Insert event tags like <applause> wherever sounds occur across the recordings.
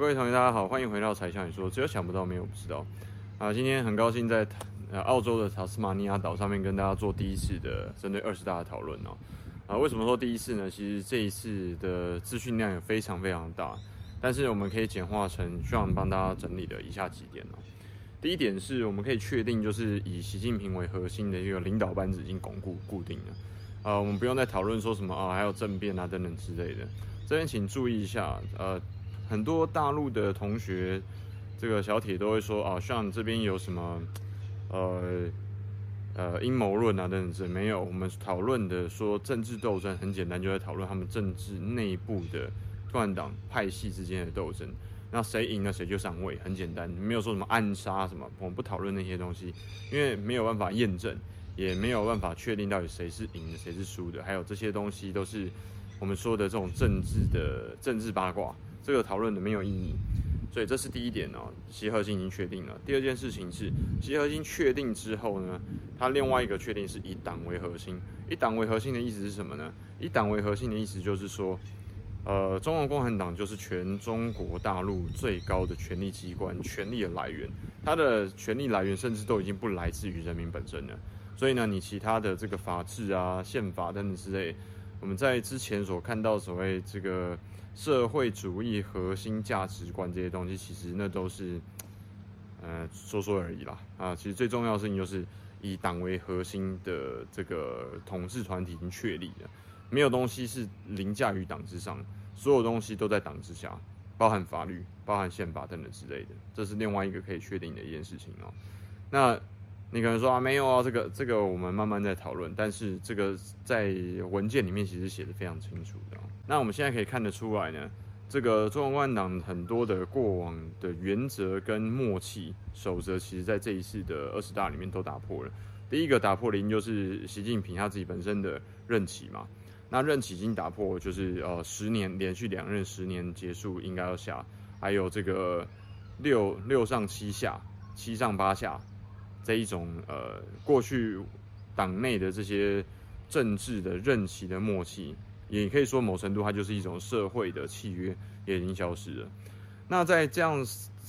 各位同学，大家好，欢迎回到柴 Sean 你说，只有想不到，没有不知道。啊，今天很高兴在呃澳洲的塔斯马尼亚岛上面跟大家做第一次的针对二十大的讨论哦。啊，为什么说第一次呢？其实这一次的资讯量也非常非常大，但是我们可以简化成需要帮大家整理的以下几点哦。第一点是我们可以确定，就是以习近平为核心的一个领导班子已经巩固固定了。啊，我们不用再讨论说什么啊，还有政变啊等等之类的。这边请注意一下，呃，很多大陆的同学，这个小铁都会说啊，像这边有什么，呃，呃，阴谋论啊等等之类，没有。我们讨论的说政治斗争很简单，就在讨论他们政治内部的共产党派系之间的斗争。那谁赢了谁就上位，很简单，没有说什么暗杀什么，我们不讨论那些东西，因为没有办法验证，也没有办法确定到底谁是赢的，谁是输的，还有这些东西都是。我们说的这种政治的政治八卦，这个讨论的没有意义，所以这是第一点哦。习核心已经确定了。第二件事情是，习核心确定之后呢，它另外一个确定是以党为核心。以党为核心的意思是什么呢？以党为核心的意思就是说，呃，中国共产党就是全中国大陆最高的权力机关，权力的来源，它的权力来源甚至都已经不来自于人民本身了。所以呢，你其他的这个法治啊、宪法等等之类。我们在之前所看到所谓这个社会主义核心价值观这些东西，其实那都是，呃，说说而已啦。啊，其实最重要的事情就是以党为核心的这个统治团体已经确立了，没有东西是凌驾于党之上，所有东西都在党之下，包含法律、包含宪法等等之类的，这是另外一个可以确定的一件事情哦。那。你可能说啊，没有啊，这个这个我们慢慢在讨论，但是这个在文件里面其实写的非常清楚的。那我们现在可以看得出来呢，这个中国共产党很多的过往的原则跟默契守则，其实在这一次的二十大里面都打破了。第一个打破的就是习近平他自己本身的任期嘛，那任期已经打破，就是呃十年连续两任十年结束应该要下，还有这个六六上七下，七上八下。这一种呃，过去党内的这些政治的任期的默契，也可以说某程度它就是一种社会的契约，也已经消失了。那在这样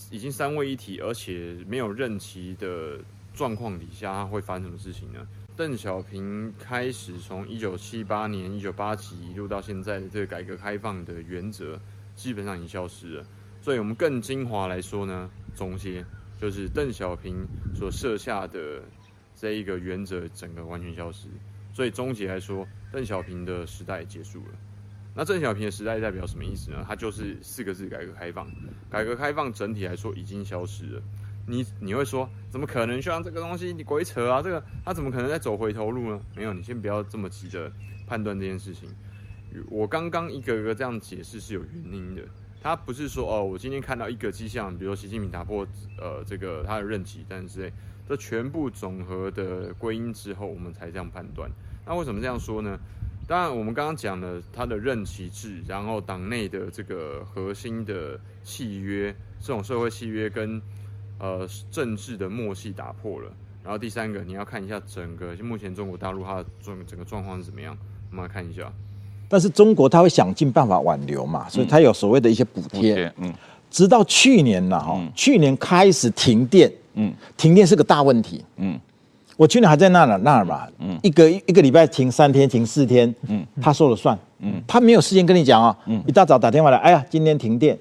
已经三位一体，而且没有任期的状况底下，它会发生什么事情呢？邓小平开始从一九七八年、一九八几一路到现在的这个改革开放的原则，基本上已经消失了。所以我们更精华来说呢，总结。就是邓小平所设下的这一个原则，整个完全消失。所以终结来说，邓小平的时代结束了。那邓小平的时代代表什么意思呢？它就是四个字：改革开放。改革开放整体来说已经消失了。你你会说，怎么可能？像这个东西，你鬼扯啊！这个他怎么可能在走回头路呢？没有，你先不要这么急着判断这件事情。我刚刚一个个这样解释是有原因的。他不是说哦，我今天看到一个迹象，比如说习近平打破呃这个他的任期，但是这全部总和的归因之后，我们才这样判断。那为什么这样说呢？当然，我们刚刚讲了他的任期制，然后党内的这个核心的契约，这种社会契约跟呃政治的默契打破了。然后第三个，你要看一下整个目前中国大陆它的状整个状况是怎么样，我们来看一下。但是中国他会想尽办法挽留嘛，所以他有所谓的一些补贴。嗯，直到去年了哈，去年开始停电，嗯，停电是个大问题。嗯，我去年还在那儿那儿嘛，嗯，一个一个礼拜停三天，停四天，嗯，他说了算，嗯，他没有事先跟你讲啊，嗯，一大早打电话来，哎呀，今天停电，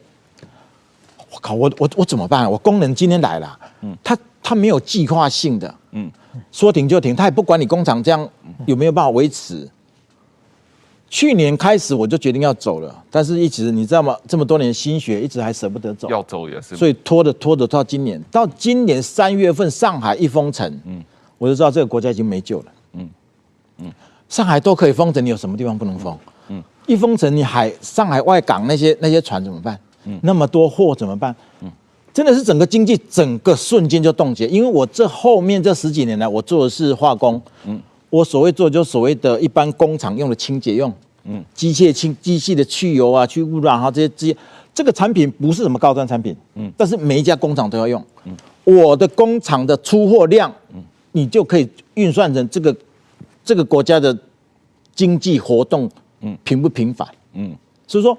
我靠，我我我怎么办？我工人今天来了，嗯，他他没有计划性的，嗯，说停就停，他也不管你工厂这样有没有办法维持。去年开始我就决定要走了，但是一直你知道吗？这么多年心血，一直还舍不得走。要走也是，所以拖着拖着到今年，到今年三月份上海一封城，嗯，我就知道这个国家已经没救了。嗯嗯，上海都可以封城，你有什么地方不能封？嗯，一封城，你海上海外港那些那些船怎么办？嗯，那么多货怎么办？嗯，真的是整个经济整个瞬间就冻结。因为我这后面这十几年来，我做的是化工，嗯。我所谓做就所谓的一般工厂用的清洁用，嗯，机械清机器的去油啊、去污染啊这些这些，这个产品不是什么高端产品，嗯，但是每一家工厂都要用，嗯，我的工厂的出货量，嗯，你就可以运算成这个这个国家的经济活动，嗯，频不频繁，嗯，所以说，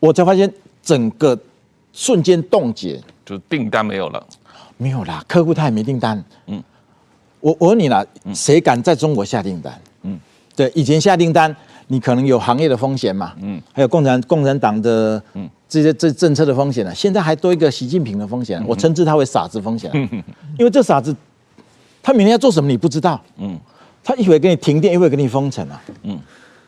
我才发现整个瞬间冻结，就订单没有了，没有啦，客户他也没订单。嗯，我我问你啦，谁敢在中国下订单？嗯，对，以前下订单，你可能有行业的风险嘛，嗯，还有共产共产党的嗯。这些这政策的风险呢，现在还多一个习近平的风险，我称之他为傻子风险，<laughs> 因为这傻子他明天要做什么你不知道，嗯，他一会儿给你停电，一会儿给你封城啊，嗯。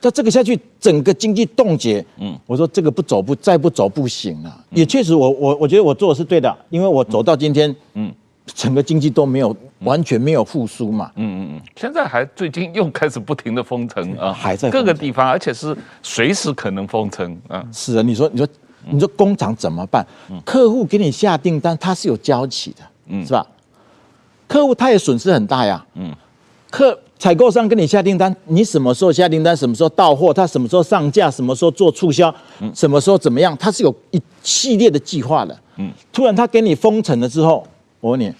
在这个下去，整个经济冻结。嗯，我说这个不走不再不走不行了。也确实我，我我我觉得我做的是对的，因为我走到今天，嗯，整个经济都没有完全没有复苏嘛。嗯嗯嗯。现在还最近又开始不停的封城啊，还在各个地方，而且是随时可能封城啊。是啊，你说你说你说工厂怎么办？客户给你下订单，他是有交期的，嗯，是吧？客户他也损失很大呀。嗯，客。采购商跟你下订单，你什么时候下订单，什么时候到货，他什么时候上架，什么时候做促销，什么时候怎么样，他是有一系列的计划的。嗯，突然他给你封城了之后，我问你，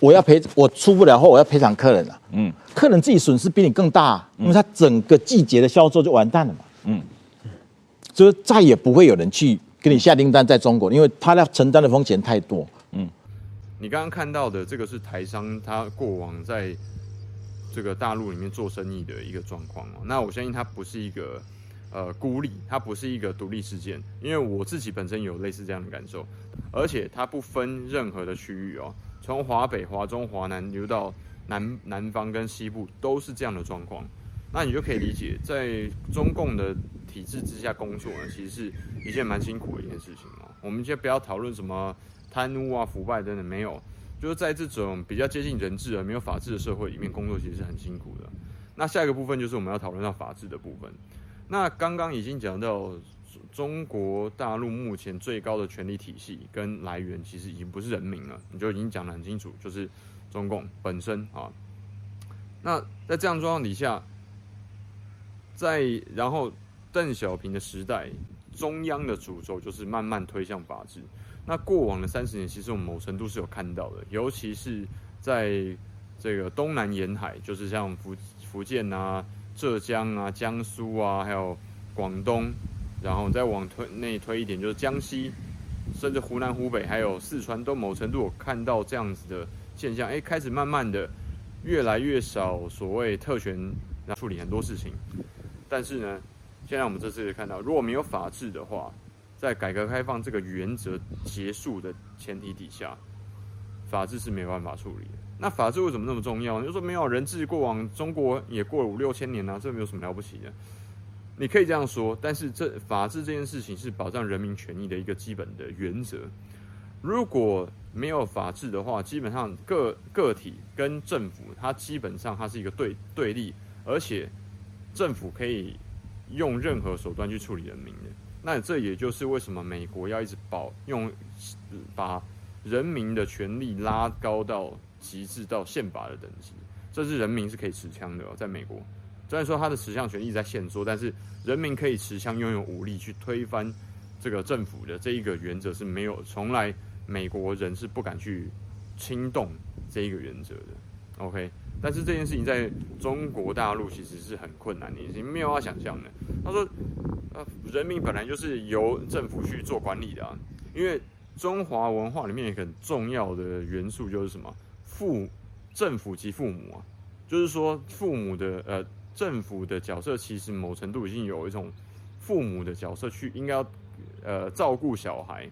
我要赔，我出不了货，我要赔偿客人了。嗯，客人自己损失比你更大，因为他整个季节的销售就完蛋了嘛。嗯，所以再也不会有人去给你下订单在中国，因为他要承担的风险太多。嗯，你刚刚看到的这个是台商他过往在。这个大陆里面做生意的一个状况哦，那我相信他不是一个呃孤立，它不是一个独立事件，因为我自己本身有类似这样的感受，而且它不分任何的区域哦，从华北、华中、华南流到南南方跟西部都是这样的状况，那你就可以理解，在中共的体制之下工作呢，其实是一件蛮辛苦的一件事情哦。我们先不要讨论什么贪污啊、腐败等等，没有。就是在这种比较接近人治而没有法治的社会里面工作，其实是很辛苦的。那下一个部分就是我们要讨论到法治的部分。那刚刚已经讲到中国大陆目前最高的权力体系跟来源，其实已经不是人民了，你就已经讲得很清楚，就是中共本身啊。那在这样状况底下，在然后邓小平的时代，中央的主轴就是慢慢推向法治。那过往的三十年，其实我们某程度是有看到的，尤其是在这个东南沿海，就是像福福建啊、浙江啊、江苏啊，还有广东，然后再往推内推一点，就是江西，甚至湖南、湖北，还有四川，都某程度看到这样子的现象。哎，开始慢慢的越来越少所谓特权来处理很多事情。但是呢，现在我们这次看到，如果没有法治的话，在改革开放这个原则结束的前提底下，法治是没办法处理的。那法治为什么那么重要？就说没有人治，过往中国也过了五六千年了，这没有什么了不起的。你可以这样说，但是这法治这件事情是保障人民权益的一个基本的原则。如果没有法治的话，基本上个个体跟政府，它基本上它是一个对对立，而且政府可以用任何手段去处理人民的。那这也就是为什么美国要一直保用把人民的权利拉高到极致到宪法的等级，这是人民是可以持枪的哦，在美国，虽然说他的持枪权益在限缩，但是人民可以持枪拥有武力去推翻这个政府的这一个原则是没有，从来美国人是不敢去轻动这一个原则的。OK。但是这件事情在中国大陆其实是很困难的，已经没有办法想象的。他说：“呃，人民本来就是由政府去做管理的啊，因为中华文化里面一个很重要的元素就是什么？父政府及父母啊，就是说父母的呃政府的角色其实某程度已经有一种父母的角色去应该要呃照顾小孩，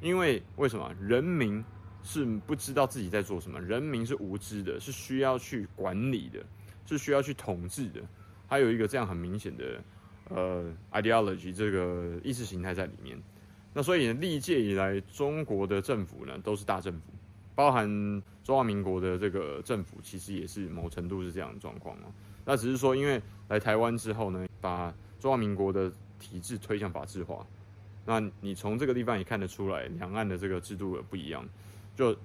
因为为什么人民？”是不知道自己在做什么，人民是无知的，是需要去管理的，是需要去统治的。还有一个这样很明显的呃 ideology 这个意识形态在里面。那所以历届以来，中国的政府呢都是大政府，包含中华民国的这个政府，其实也是某程度是这样的状况哦。那只是说，因为来台湾之后呢，把中华民国的体制推向法制化。那你从这个地方也看得出来，两岸的这个制度不一样。就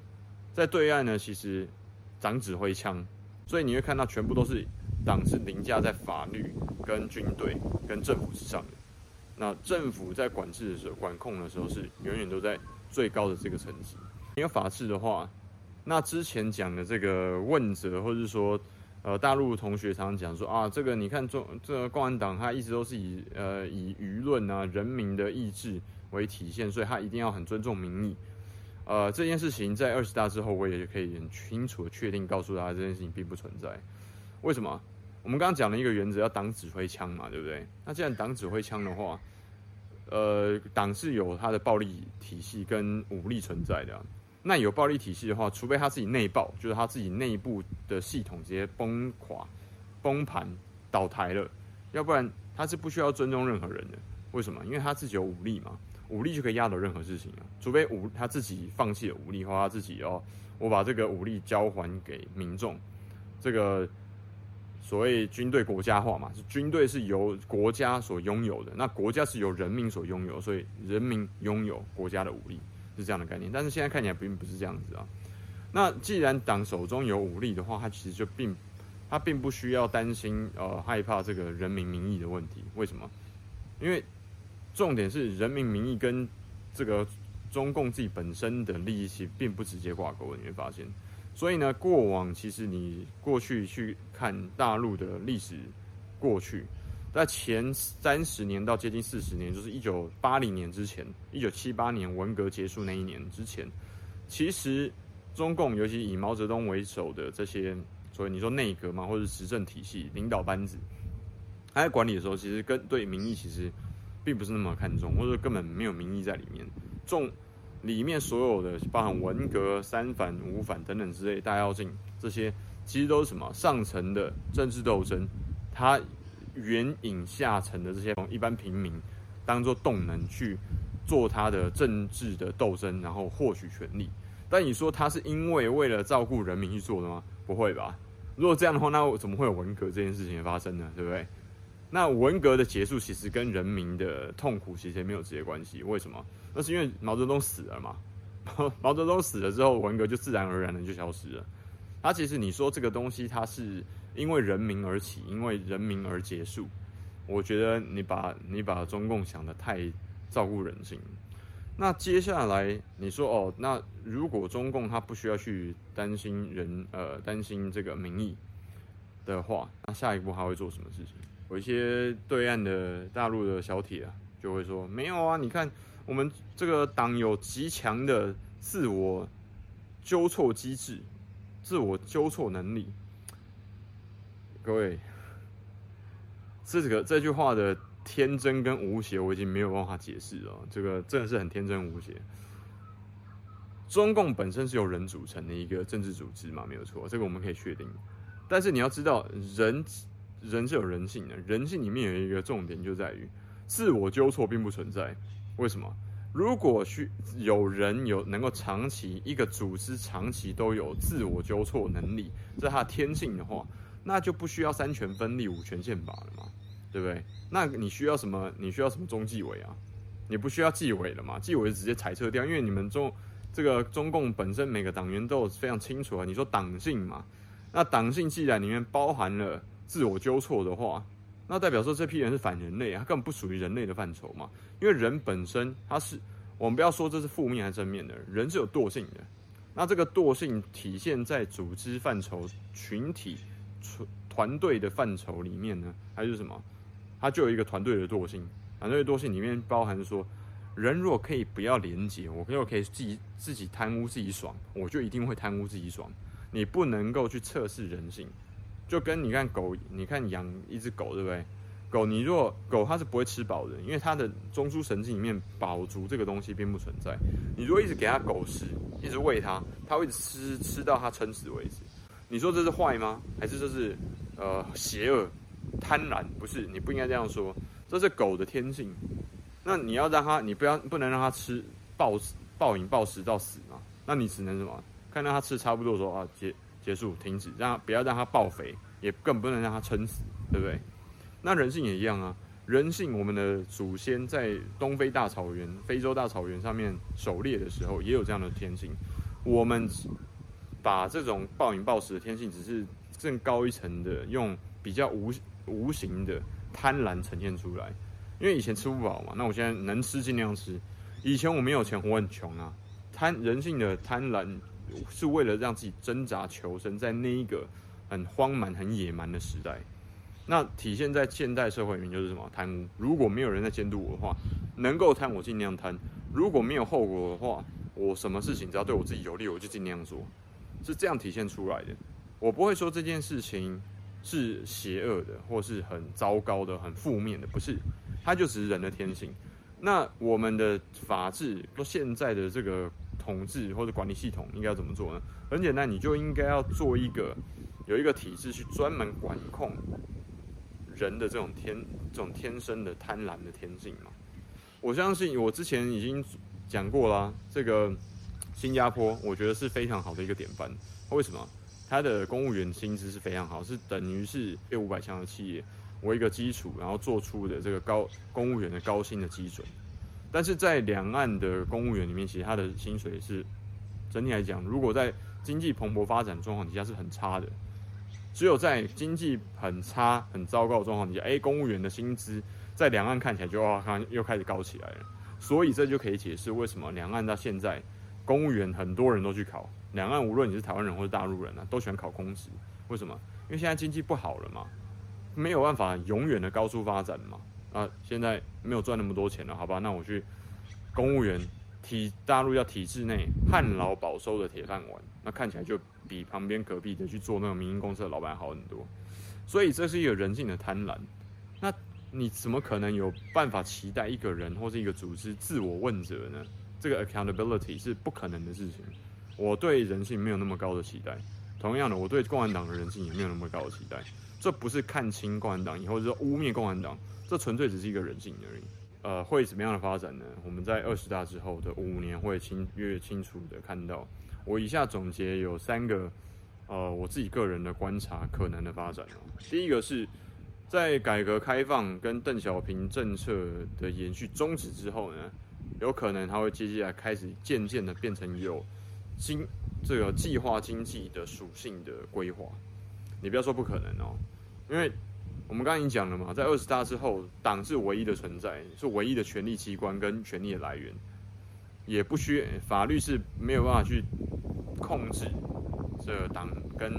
在对岸呢，其实长指挥枪，所以你会看到全部都是党是凌驾在法律、跟军队、跟政府之上的。那政府在管制的时候、管控的时候，是远远都在最高的这个层级。没有法治的话，那之前讲的这个问责，或者说，呃，大陆同学常常讲说啊，这个你看中这个共产党，他一直都是以呃以舆论啊、人民的意志为体现，所以他一定要很尊重民意。呃，这件事情在二十大之后，我也可以很清楚的确定告诉大家，这件事情并不存在。为什么？我们刚刚讲了一个原则，要党指挥枪嘛，对不对？那既然党指挥枪的话，呃，党是有它的暴力体系跟武力存在的。那有暴力体系的话，除非他自己内爆，就是他自己内部的系统直接崩垮、崩盘、倒台了，要不然他是不需要尊重任何人的。为什么？因为他自己有武力嘛。武力就可以压倒任何事情啊，除非武他自己放弃了武力，或他自己哦，我把这个武力交还给民众，这个所谓军队国家化嘛，是军队是由国家所拥有的，那国家是由人民所拥有，所以人民拥有国家的武力是这样的概念。但是现在看起来并不是这样子啊。那既然党手中有武力的话，他其实就并他并不需要担心呃害怕这个人民民意的问题。为什么？因为。重点是人民民意跟这个中共自己本身的利益其实并不直接挂钩，你会发现。所以呢，过往其实你过去去看大陆的历史，过去在前三十年到接近四十年，就是一九八零年之前，一九七八年文革结束那一年之前，其实中共尤其以毛泽东为首的这些，所以你说内阁嘛，或者执政体系领导班子，他在管理的时候，其实跟对民意其实。并不是那么看重，或者根本没有民意在里面。重里面所有的，包含文革、三反、五反等等之类大跃进，这些其实都是什么上层的政治斗争，它援引下层的这些一般平民当做动能去做他的政治的斗争，然后获取权力。但你说他是因为为了照顾人民去做的吗？不会吧？如果这样的话，那我怎么会有文革这件事情发生呢？对不对？那文革的结束其实跟人民的痛苦其实也没有直接关系。为什么？那是因为毛泽东死了嘛。<laughs> 毛泽东死了之后，文革就自然而然的就消失了。他其实你说这个东西，它是因为人民而起，因为人民而结束。我觉得你把你把中共想得太照顾人性。那接下来你说哦，那如果中共他不需要去担心人呃担心这个民意的话，那下一步他会做什么事情？有一些对岸的大陆的小铁啊，就会说没有啊，你看我们这个党有极强的自我纠错机制、自我纠错能力。各位，这个这句话的天真跟无邪，我已经没有办法解释了。这个真的是很天真无邪。中共本身是由人组成的一个政治组织嘛，没有错，这个我们可以确定。但是你要知道，人。人是有人性的，人性里面有一个重点就在于自我纠错并不存在。为什么？如果需有人有能够长期一个组织长期都有自我纠错能力，这是他的天性的话，那就不需要三权分立、五权宪法了嘛，对不对？那你需要什么？你需要什么中纪委啊？你不需要纪委了嘛？纪委直接裁撤掉，因为你们中这个中共本身每个党员都有非常清楚啊。你说党性嘛？那党性既然里面包含了。自我纠错的话，那代表说这批人是反人类，他根本不属于人类的范畴嘛。因为人本身他是，我们不要说这是负面还是正面的，人是有惰性的。那这个惰性体现在组织范畴、群体、团团队的范畴里面呢，还是什么？它就有一个团队的惰性。团队的惰性里面包含说，人如果可以不要廉洁，我如果可以自己自己贪污自己爽，我就一定会贪污自己爽。你不能够去测试人性。就跟你看狗，你看养一只狗，对不对？狗，你若狗它是不会吃饱的，因为它的中枢神经里面饱足这个东西并不存在。你如果一直给它狗食，一直喂它，它会吃吃到它撑死为止。你说这是坏吗？还是这是呃邪恶、贪婪？不是，你不应该这样说，这是狗的天性。那你要让它，你不要不能让它吃暴暴饮暴食到死嘛？那你只能什么？看到它吃差不多的时候啊，结。结束，停止，让不要让它暴肥，也更不能让它撑死，对不对？那人性也一样啊，人性，我们的祖先在东非大草原、非洲大草原上面狩猎的时候，也有这样的天性。我们把这种暴饮暴食的天性，只是更高一层的，用比较无无形的贪婪呈现出来。因为以前吃不饱嘛，那我现在能吃尽量吃。以前我没有钱，我很穷啊，贪人性的贪婪。是为了让自己挣扎求生，在那一个很荒蛮、很野蛮的时代，那体现在现代社会里面就是什么？贪污。如果没有人在监督我的话，能够贪我尽量贪；如果没有后果的话，我什么事情只要对我自己有利，我就尽量做。是这样体现出来的。我不会说这件事情是邪恶的，或是很糟糕的、很负面的，不是。它就只是人的天性。那我们的法治，说现在的这个统治或者管理系统应该要怎么做呢？很简单，你就应该要做一个有一个体制去专门管控。人的这种天，这种天生的贪婪的天性嘛，我相信我之前已经讲过啦。这个新加坡，我觉得是非常好的一个典范。为什么？它的公务员薪资是非常好，是等于是业五百强的企业为一个基础，然后做出的这个高公务员的高薪的基准。但是在两岸的公务员里面，其实他的薪水是整体来讲，如果在经济蓬勃发展状况底下是很差的。只有在经济很差、很糟糕的状况底下，哎，公务员的薪资在两岸看起来就要看又开始高起来了。所以这就可以解释为什么两岸到现在公务员很多人都去考。两岸无论你是台湾人或是大陆人啊，都喜欢考公职。为什么？因为现在经济不好了嘛，没有办法永远的高速发展嘛。啊，现在没有赚那么多钱了，好吧？那我去公务员。体大陆要体制内旱涝保收的铁饭碗，那看起来就比旁边隔壁的去做那个民营公司的老板好很多，所以这是一个人性的贪婪。那你怎么可能有办法期待一个人或是一个组织自我问责呢？这个 accountability 是不可能的事情。我对人性没有那么高的期待，同样的，我对共产党的人性也没有那么高的期待。这不是看清共产党以后，是污蔑共产党，这纯粹只是一个人性而已。呃，会怎么样的发展呢？我们在二十大之后的五年会清越清楚的看到。我以下总结有三个，呃，我自己个人的观察可能的发展哦。第一个是在改革开放跟邓小平政策的延续终止之后呢，有可能它会接下来开始渐渐的变成有新这个计划经济的属性的规划。你不要说不可能哦，因为。我们刚刚已经讲了嘛，在二十大之后，党是唯一的存在，是唯一的权力机关跟权力的来源，也不需法律是没有办法去控制这党跟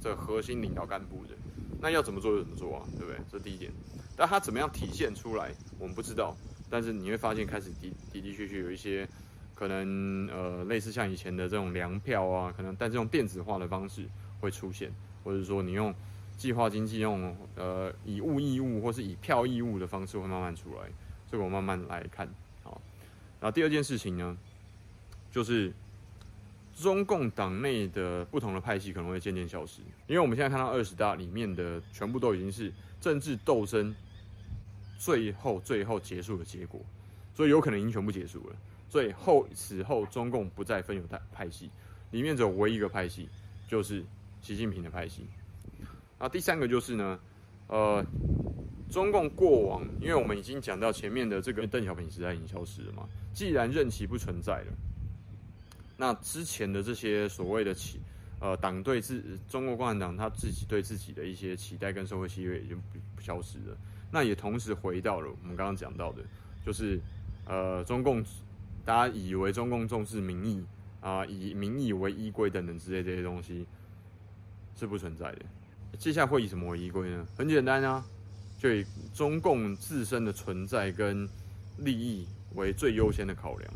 这核心领导干部的。那要怎么做就怎么做啊，对不对？这是第一点。但它怎么样体现出来，我们不知道。但是你会发现，开始的的的确确有一些可能，呃，类似像以前的这种粮票啊，可能但这种电子化的方式会出现，或者说你用。计划经济用呃以物易物或是以票易物的方式会慢慢出来，这个我慢慢来看。好，然后第二件事情呢，就是中共党内的不同的派系可能会渐渐消失，因为我们现在看到二十大里面的全部都已经是政治斗争最后最后结束的结果，所以有可能已经全部结束了。所以后此后中共不再分有派派系，里面只有唯一一个派系，就是习近平的派系。那第三个就是呢，呃，中共过往，因为我们已经讲到前面的这个邓小平时代已经消失了嘛，既然任期不存在了，那之前的这些所谓的期，呃，党对自中国共产党他自己对自己的一些期待跟社会契约已经不消失了，那也同时回到了我们刚刚讲到的，就是呃，中共大家以为中共重视民意啊、以民意为依归等等之类这些东西是不存在的。接下来会以什么为依归呢？很简单啊，就以中共自身的存在跟利益为最优先的考量，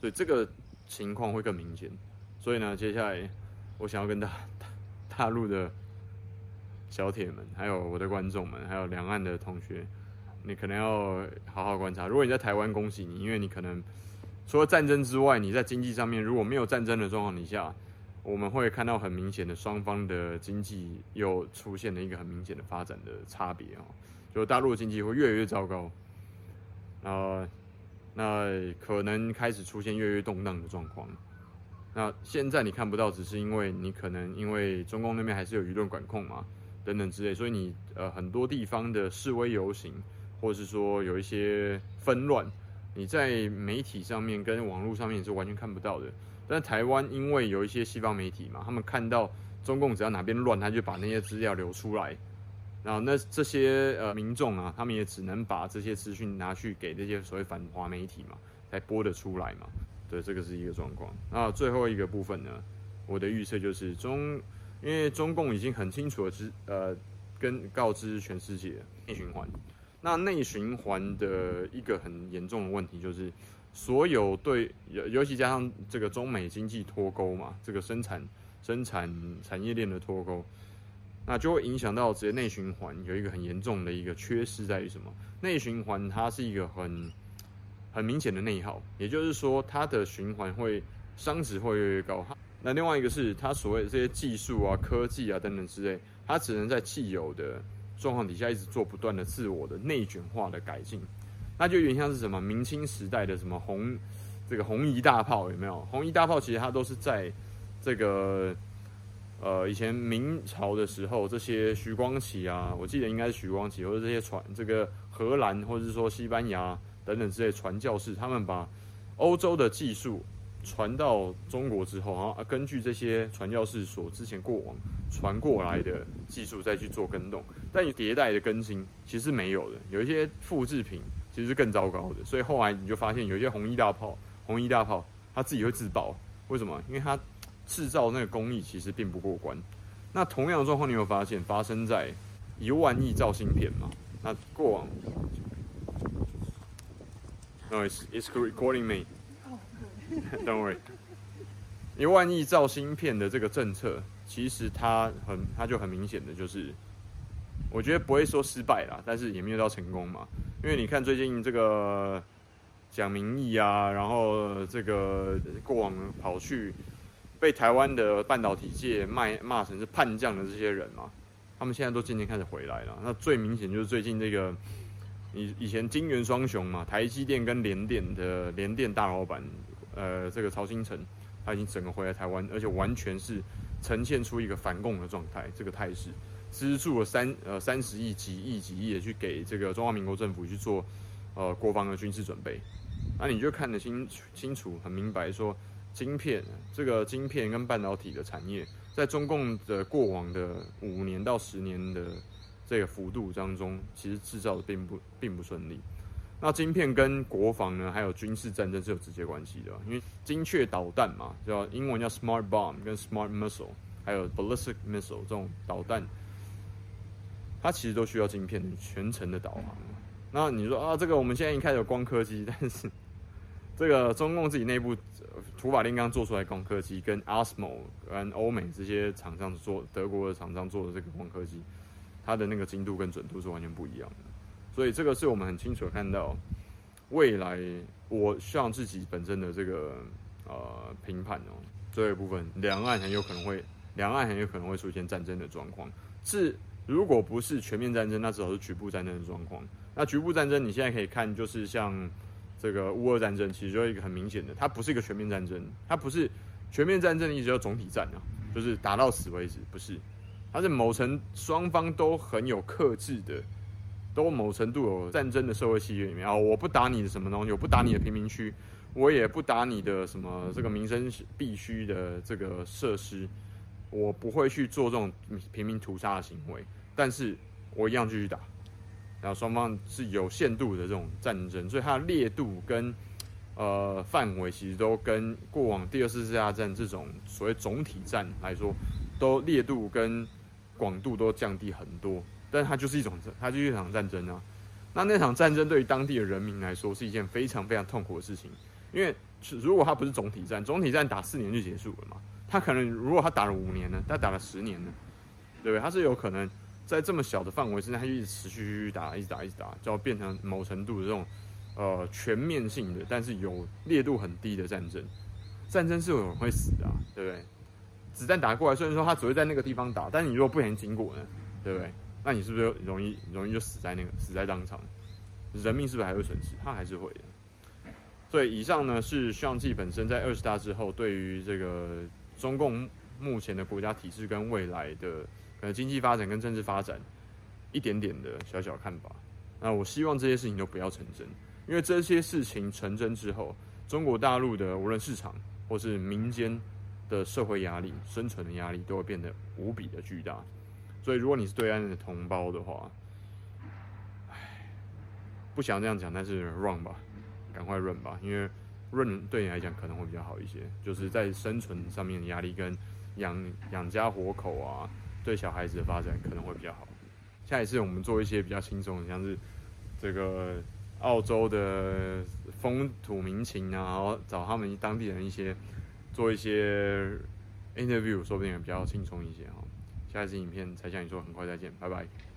所以这个情况会更明显。所以呢，接下来我想要跟大大大陆的小铁们，还有我的观众们，还有两岸的同学，你可能要好好观察。如果你在台湾，恭喜你，因为你可能除了战争之外，你在经济上面如果没有战争的状况底下。我们会看到很明显的双方的经济又出现了一个很明显的发展的差别哦，就大陆经济会越来越糟糕，呃，那可能开始出现越来越动荡的状况。那现在你看不到，只是因为你可能因为中共那边还是有舆论管控嘛，等等之类，所以你呃很多地方的示威游行，或是说有一些纷乱，你在媒体上面跟网络上面是完全看不到的。但台湾因为有一些西方媒体嘛，他们看到中共只要哪边乱，他就把那些资料流出来，然后那这些呃民众啊，他们也只能把这些资讯拿去给这些所谓反华媒体嘛，才播得出来嘛。对，这个是一个状况。那最后一个部分呢，我的预测就是中，因为中共已经很清楚的知呃跟告知全世界内循环。那内循环的一个很严重的问题就是，所有对尤尤其加上这个中美经济脱钩嘛，这个生产生产产业链的脱钩，那就会影响到直接内循环有一个很严重的一个缺失在于什么？内循环它是一个很很明显的内耗，也就是说它的循环会熵值会越来越高。那另外一个是它所谓的这些技术啊、科技啊等等之类，它只能在既有的状况底下一直做不断的自我的内卷化的改进。那就有点像是什么明清时代的什么红这个红衣大炮有没有？红衣大炮其实它都是在这个呃以前明朝的时候，这些徐光启啊，我记得应该是徐光启，或者这些传这个荷兰或者是说西班牙等等这些传教士，他们把欧洲的技术。传到中国之后，啊，根据这些传教士所之前过往传过来的技术再去做更动，但你迭代的更新其实是没有的，有一些复制品其实是更糟糕的，所以后来你就发现有一些红衣大炮，红衣大炮它自己会自爆，为什么？因为它制造那个工艺其实并不过关。那同样的状况你有发现发生在一万亿造芯片嘛？那过往，No, it's it's recording me. <laughs> Don't worry，一万亿造芯片的这个政策，其实它很，它就很明显的就是，我觉得不会说失败啦，但是也没有到成功嘛。因为你看最近这个蒋明义啊，然后这个过往跑去被台湾的半导体界骂骂成是叛将的这些人嘛，他们现在都渐渐开始回来了。那最明显就是最近这个以以前金元双雄嘛，台积电跟联电的联电大老板。呃，这个曹兴诚他已经整个回来台湾，而且完全是呈现出一个反共的状态，这个态势，资助了三呃三十亿、几亿、几亿的去给这个中华民国政府去做呃国防的军事准备，那你就看得清清楚、很明白说，晶片这个晶片跟半导体的产业，在中共的过往的五年到十年的这个幅度当中，其实制造的并不并不顺利。那晶片跟国防呢，还有军事战争是有直接关系的，因为精确导弹嘛，叫英文叫 smart bomb 跟 smart missile，还有 ballistic missile 这种导弹，它其实都需要晶片全程的导航。那你说啊，这个我们现在一开始有光刻机，但是这个中共自己内部土法炼钢做出来光刻机，跟 ASML 跟欧美这些厂商做，德国的厂商做的这个光刻机，它的那个精度跟准度是完全不一样的。所以这个是我们很清楚看到，未来我像自己本身的这个呃评判哦，这一部分两岸很有可能会，两岸很有可能会出现战争的状况。是如果不是全面战争，那至少是局部战争的状况。那局部战争你现在可以看，就是像这个乌俄战争，其实就一个很明显的，它不是一个全面战争，它不是全面战争的意思叫总体战啊，就是打到死为止，不是，它是某层双方都很有克制的。都某程度有战争的社会契约里面啊，我不打你的什么东西，我不打你的贫民区，我也不打你的什么这个民生必须的这个设施，我不会去做这种平民屠杀的行为，但是我一样继续打。然后双方是有限度的这种战争，所以它的烈度跟呃范围其实都跟过往第二次世界大战这种所谓总体战来说，都烈度跟广度都降低很多。但它就是一种，它就是一场战争啊。那那场战争对于当地的人民来说是一件非常非常痛苦的事情，因为如果它不是总体战，总体战打四年就结束了嘛。他可能如果他打了五年呢，他打了十年呢，对不对？他是有可能在这么小的范围之内，他一直持续打，一直打，一直打，就要变成某程度的这种呃全面性的，但是有烈度很低的战争。战争是有会死的，对不对？子弹打过来，虽然说他只会在那个地方打，但你如果不小心经过呢，对不对？那你是不是容易容易就死在那个死在当场？人命是不是还会损失？他还是会的。所以以上呢是徐暘本身在二十大之后对于这个中共目前的国家体制跟未来的呃经济发展跟政治发展一点点的小小看法。那我希望这些事情都不要成真，因为这些事情成真之后，中国大陆的无论市场或是民间的社会压力、生存的压力都会变得无比的巨大。所以如果你是对岸的同胞的话，唉，不想这样讲，但是 run 吧，赶快 run 吧，因为 run 对你来讲可能会比较好一些，就是在生存上面的压力跟养养家活口啊，对小孩子的发展可能会比较好。下一次我们做一些比较轻松的，像是这个澳洲的风土民情啊，然后找他们当地人一些做一些 interview，说不定也比较轻松一些哈、哦。下一次影片才向你说很快再见拜拜。